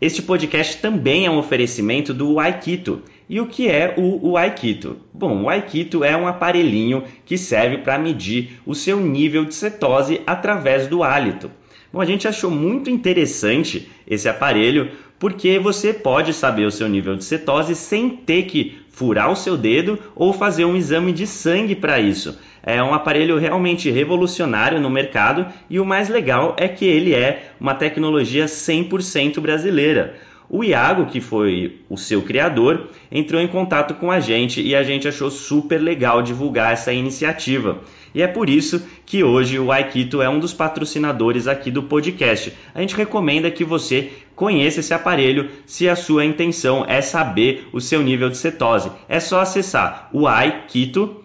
Este podcast também é um oferecimento do Aikito. E o que é o, o Aikito? Bom, o Aikito é um aparelhinho que serve para medir o seu nível de cetose através do hálito. Bom, a gente achou muito interessante esse aparelho porque você pode saber o seu nível de cetose sem ter que furar o seu dedo ou fazer um exame de sangue para isso. É um aparelho realmente revolucionário no mercado e o mais legal é que ele é uma tecnologia 100% brasileira. O Iago, que foi o seu criador, entrou em contato com a gente e a gente achou super legal divulgar essa iniciativa. E é por isso que hoje o Aikito é um dos patrocinadores aqui do podcast. A gente recomenda que você conheça esse aparelho se a sua intenção é saber o seu nível de cetose. É só acessar o Aikito,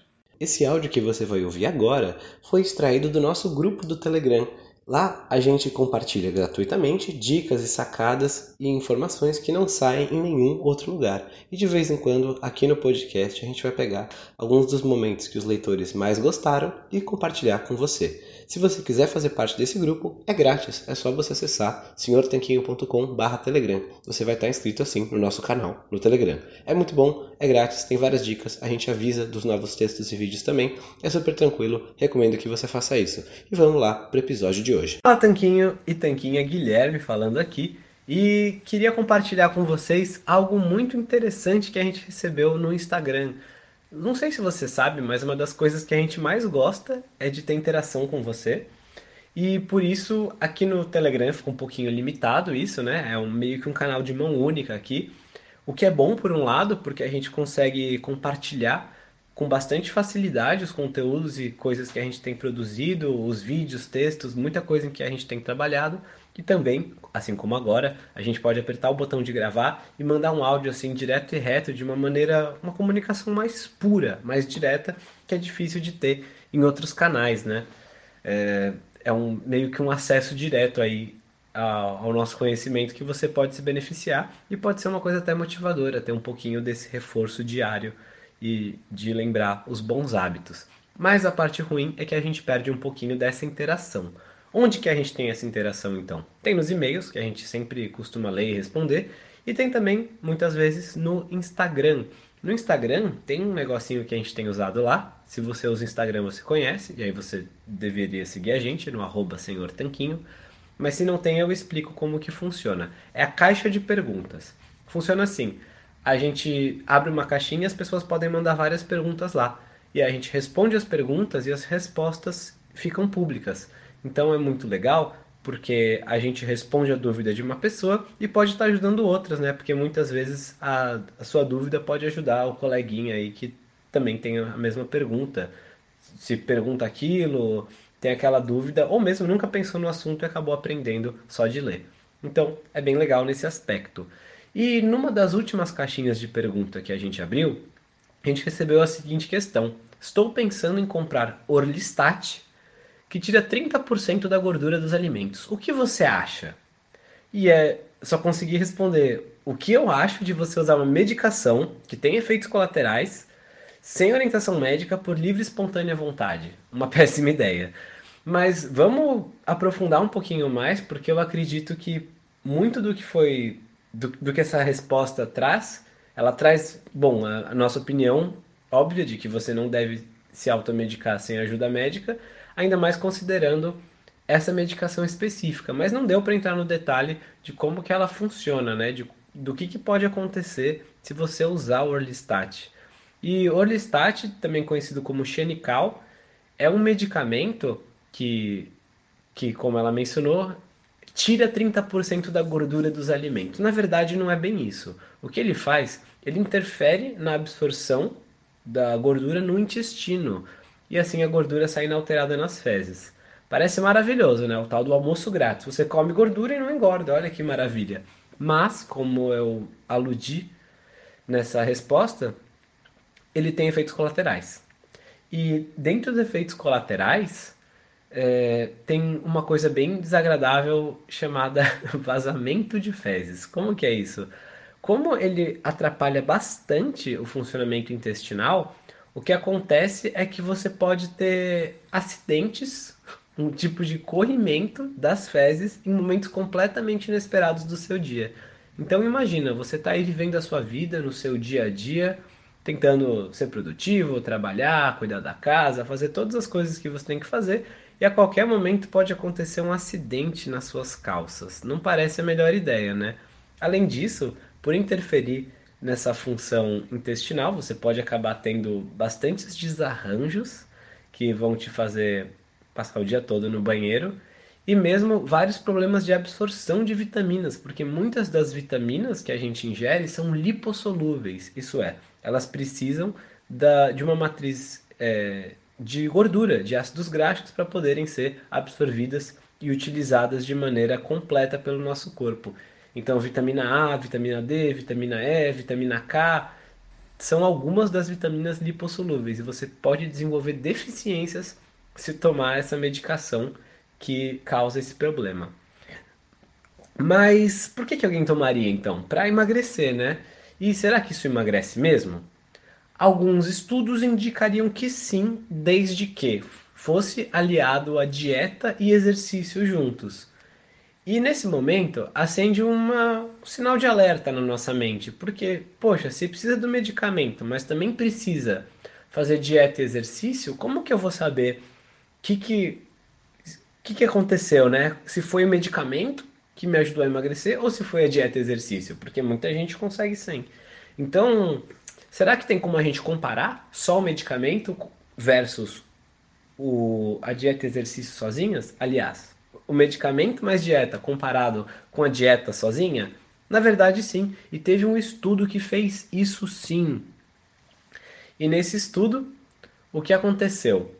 Esse áudio que você vai ouvir agora foi extraído do nosso grupo do Telegram Lá a gente compartilha gratuitamente dicas e sacadas e informações que não saem em nenhum outro lugar. E de vez em quando, aqui no podcast, a gente vai pegar alguns dos momentos que os leitores mais gostaram e compartilhar com você. Se você quiser fazer parte desse grupo, é grátis, é só você acessar senhortanquinho.com/telegram. Você vai estar inscrito assim no nosso canal no Telegram. É muito bom, é grátis, tem várias dicas, a gente avisa dos novos textos e vídeos também. É super tranquilo, recomendo que você faça isso. E vamos lá para o episódio de hoje. Olá, Tanquinho e Tanquinha Guilherme falando aqui. E queria compartilhar com vocês algo muito interessante que a gente recebeu no Instagram. Não sei se você sabe, mas uma das coisas que a gente mais gosta é de ter interação com você. E por isso, aqui no Telegram fica um pouquinho limitado isso, né? É um, meio que um canal de mão única aqui. O que é bom por um lado, porque a gente consegue compartilhar com bastante facilidade os conteúdos e coisas que a gente tem produzido, os vídeos, textos, muita coisa em que a gente tem trabalhado. E também, assim como agora, a gente pode apertar o botão de gravar e mandar um áudio assim direto e reto de uma maneira, uma comunicação mais pura, mais direta, que é difícil de ter em outros canais, né? É, é um meio que um acesso direto aí ao, ao nosso conhecimento que você pode se beneficiar e pode ser uma coisa até motivadora, ter um pouquinho desse reforço diário e de lembrar os bons hábitos. Mas a parte ruim é que a gente perde um pouquinho dessa interação. Onde que a gente tem essa interação então? Tem nos e-mails, que a gente sempre costuma ler e responder, e tem também, muitas vezes, no Instagram. No Instagram tem um negocinho que a gente tem usado lá. Se você usa o Instagram, você conhece, e aí você deveria seguir a gente no arroba Senhor Tanquinho. Mas se não tem, eu explico como que funciona. É a caixa de perguntas. Funciona assim. A gente abre uma caixinha e as pessoas podem mandar várias perguntas lá. E a gente responde as perguntas e as respostas ficam públicas. Então é muito legal porque a gente responde a dúvida de uma pessoa e pode estar ajudando outras, né? Porque muitas vezes a, a sua dúvida pode ajudar o coleguinha aí que também tem a mesma pergunta. Se pergunta aquilo, tem aquela dúvida, ou mesmo nunca pensou no assunto e acabou aprendendo só de ler. Então é bem legal nesse aspecto. E numa das últimas caixinhas de pergunta que a gente abriu, a gente recebeu a seguinte questão: Estou pensando em comprar Orlistat que tira 30% da gordura dos alimentos. O que você acha? E é só conseguir responder o que eu acho de você usar uma medicação que tem efeitos colaterais sem orientação médica por livre e espontânea vontade. Uma péssima ideia. Mas vamos aprofundar um pouquinho mais, porque eu acredito que muito do que foi do, do que essa resposta traz, ela traz, bom, a, a nossa opinião óbvia de que você não deve se automedicar sem ajuda médica, ainda mais considerando essa medicação específica. Mas não deu para entrar no detalhe de como que ela funciona, né? De, do que, que pode acontecer se você usar o Orlistat. E Orlistat, também conhecido como Xenical, é um medicamento que, que como ela mencionou, tira 30% da gordura dos alimentos. Na verdade, não é bem isso. O que ele faz? Ele interfere na absorção da gordura no intestino, e assim a gordura sai inalterada nas fezes. Parece maravilhoso, né? O tal do almoço grátis. Você come gordura e não engorda, olha que maravilha. Mas, como eu aludi nessa resposta, ele tem efeitos colaterais. E dentro dos efeitos colaterais, é, tem uma coisa bem desagradável chamada vazamento de fezes. Como que é isso? Como ele atrapalha bastante o funcionamento intestinal, o que acontece é que você pode ter acidentes, um tipo de corrimento das fezes em momentos completamente inesperados do seu dia. Então imagina, você está aí vivendo a sua vida no seu dia a dia, tentando ser produtivo, trabalhar, cuidar da casa, fazer todas as coisas que você tem que fazer, e a qualquer momento pode acontecer um acidente nas suas calças. Não parece a melhor ideia, né? Além disso, por interferir nessa função intestinal, você pode acabar tendo bastantes desarranjos que vão te fazer passar o dia todo no banheiro e mesmo vários problemas de absorção de vitaminas, porque muitas das vitaminas que a gente ingere são lipossolúveis, isso é, elas precisam da, de uma matriz é, de gordura, de ácidos graxos, para poderem ser absorvidas e utilizadas de maneira completa pelo nosso corpo. Então, vitamina A, vitamina D, vitamina E, vitamina K são algumas das vitaminas lipossolúveis e você pode desenvolver deficiências se tomar essa medicação que causa esse problema. Mas por que, que alguém tomaria então? Para emagrecer, né? E será que isso emagrece mesmo? Alguns estudos indicariam que sim, desde que fosse aliado a dieta e exercício juntos. E nesse momento acende uma, um sinal de alerta na nossa mente, porque, poxa, se precisa do medicamento, mas também precisa fazer dieta e exercício, como que eu vou saber o que, que, que, que aconteceu, né? Se foi o medicamento que me ajudou a emagrecer ou se foi a dieta e exercício, porque muita gente consegue sem. Então, será que tem como a gente comparar só o medicamento versus o, a dieta e exercício sozinhas? Aliás, o medicamento mais dieta comparado com a dieta sozinha? Na verdade, sim. E teve um estudo que fez isso sim. E nesse estudo, o que aconteceu?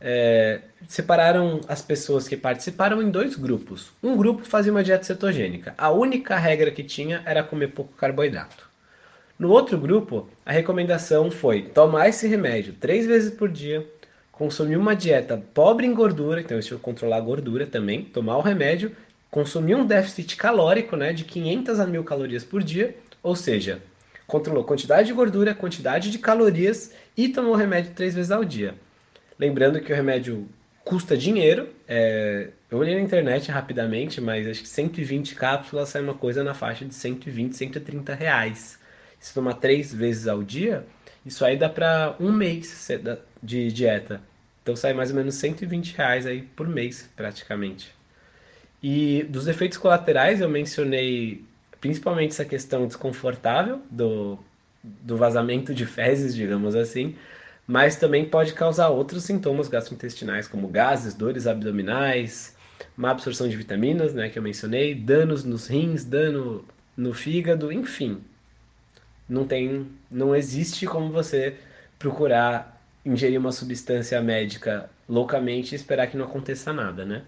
É, separaram as pessoas que participaram em dois grupos. Um grupo fazia uma dieta cetogênica. A única regra que tinha era comer pouco carboidrato. No outro grupo, a recomendação foi tomar esse remédio três vezes por dia, consumir uma dieta pobre em gordura, então isso controlar a gordura também, tomar o remédio, consumir um déficit calórico né, de 500 a 1000 calorias por dia, ou seja, controlou quantidade de gordura, quantidade de calorias e tomou o remédio três vezes ao dia. Lembrando que o remédio custa dinheiro, é, eu olhei na internet rapidamente, mas acho que 120 cápsulas sai uma coisa na faixa de 120, 130 reais. Se tomar três vezes ao dia, isso aí dá para um mês de dieta. Então sai mais ou menos 120 reais aí por mês, praticamente. E dos efeitos colaterais eu mencionei principalmente essa questão desconfortável do, do vazamento de fezes, digamos assim, mas também pode causar outros sintomas gastrointestinais, como gases, dores abdominais, má absorção de vitaminas, né, que eu mencionei, danos nos rins, dano no fígado, enfim. Não tem, não existe como você procurar ingerir uma substância médica loucamente e esperar que não aconteça nada, né?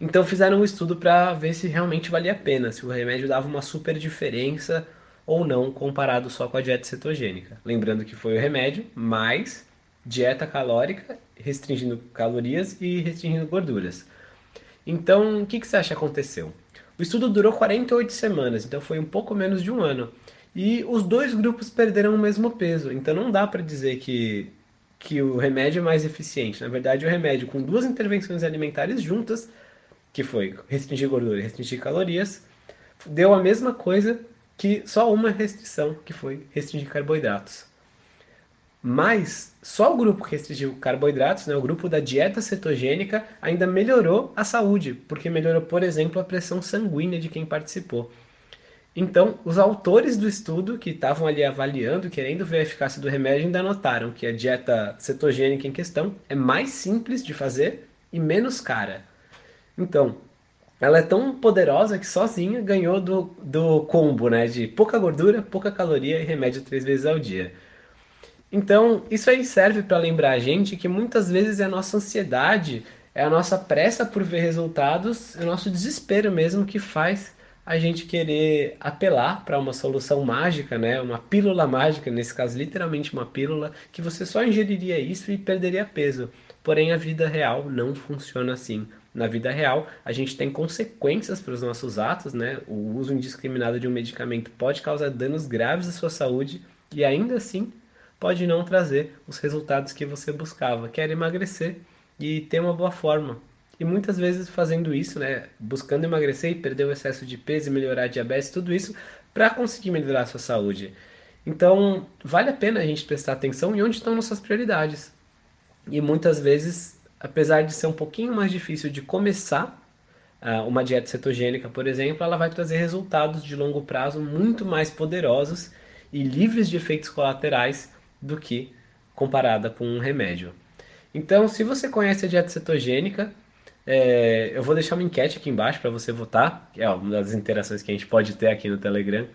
Então fizeram um estudo para ver se realmente valia a pena, se o remédio dava uma super diferença ou não comparado só com a dieta cetogênica. Lembrando que foi o remédio mais dieta calórica, restringindo calorias e restringindo gorduras. Então, o que, que você acha que aconteceu? O estudo durou 48 semanas, então foi um pouco menos de um ano. E os dois grupos perderam o mesmo peso, então não dá para dizer que que o remédio é mais eficiente. Na verdade, o remédio com duas intervenções alimentares juntas, que foi restringir gordura e restringir calorias, deu a mesma coisa que só uma restrição, que foi restringir carboidratos. Mas só o grupo que restringiu carboidratos, né, o grupo da dieta cetogênica, ainda melhorou a saúde, porque melhorou, por exemplo, a pressão sanguínea de quem participou. Então, os autores do estudo que estavam ali avaliando, querendo ver a eficácia do remédio, ainda notaram que a dieta cetogênica em questão é mais simples de fazer e menos cara. Então, ela é tão poderosa que sozinha ganhou do, do combo, né? De pouca gordura, pouca caloria e remédio três vezes ao dia. Então, isso aí serve para lembrar a gente que muitas vezes é a nossa ansiedade, é a nossa pressa por ver resultados, é o nosso desespero mesmo que faz a gente querer apelar para uma solução mágica, né? Uma pílula mágica, nesse caso literalmente uma pílula, que você só ingeriria isso e perderia peso. Porém, a vida real não funciona assim. Na vida real, a gente tem consequências para os nossos atos, né? O uso indiscriminado de um medicamento pode causar danos graves à sua saúde e ainda assim pode não trazer os resultados que você buscava. Quer emagrecer e ter uma boa forma, e muitas vezes fazendo isso, né, buscando emagrecer e perder o excesso de peso e melhorar a diabetes, tudo isso para conseguir melhorar a sua saúde. Então, vale a pena a gente prestar atenção em onde estão nossas prioridades. E muitas vezes, apesar de ser um pouquinho mais difícil de começar uh, uma dieta cetogênica, por exemplo, ela vai trazer resultados de longo prazo muito mais poderosos e livres de efeitos colaterais do que comparada com um remédio. Então, se você conhece a dieta cetogênica, é, eu vou deixar uma enquete aqui embaixo para você votar, que é uma das interações que a gente pode ter aqui no Telegram.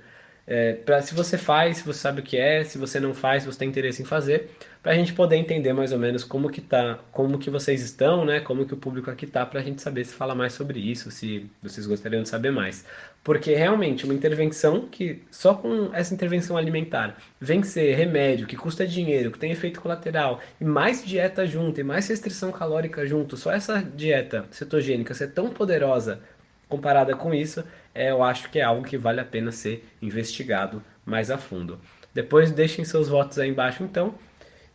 É, pra, se você faz, se você sabe o que é, se você não faz, se você tem interesse em fazer, para a gente poder entender mais ou menos como que tá, como que vocês estão, né? Como que o público aqui tá, para a gente saber se fala mais sobre isso, se vocês gostariam de saber mais. Porque realmente uma intervenção que só com essa intervenção alimentar vencer remédio que custa dinheiro, que tem efeito colateral, e mais dieta junto, e mais restrição calórica junto, só essa dieta cetogênica ser tão poderosa comparada com isso, é, eu acho que é algo que vale a pena ser investigado mais a fundo. Depois deixem seus votos aí embaixo então.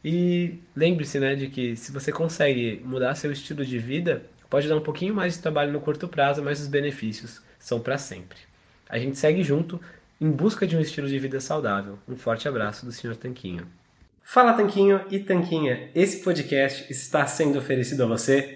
E lembre-se né, de que se você consegue mudar seu estilo de vida, pode dar um pouquinho mais de trabalho no curto prazo, mas os benefícios são para sempre. A gente segue junto em busca de um estilo de vida saudável. Um forte abraço do Sr. Tanquinho. Fala Tanquinho e Tanquinha, esse podcast está sendo oferecido a você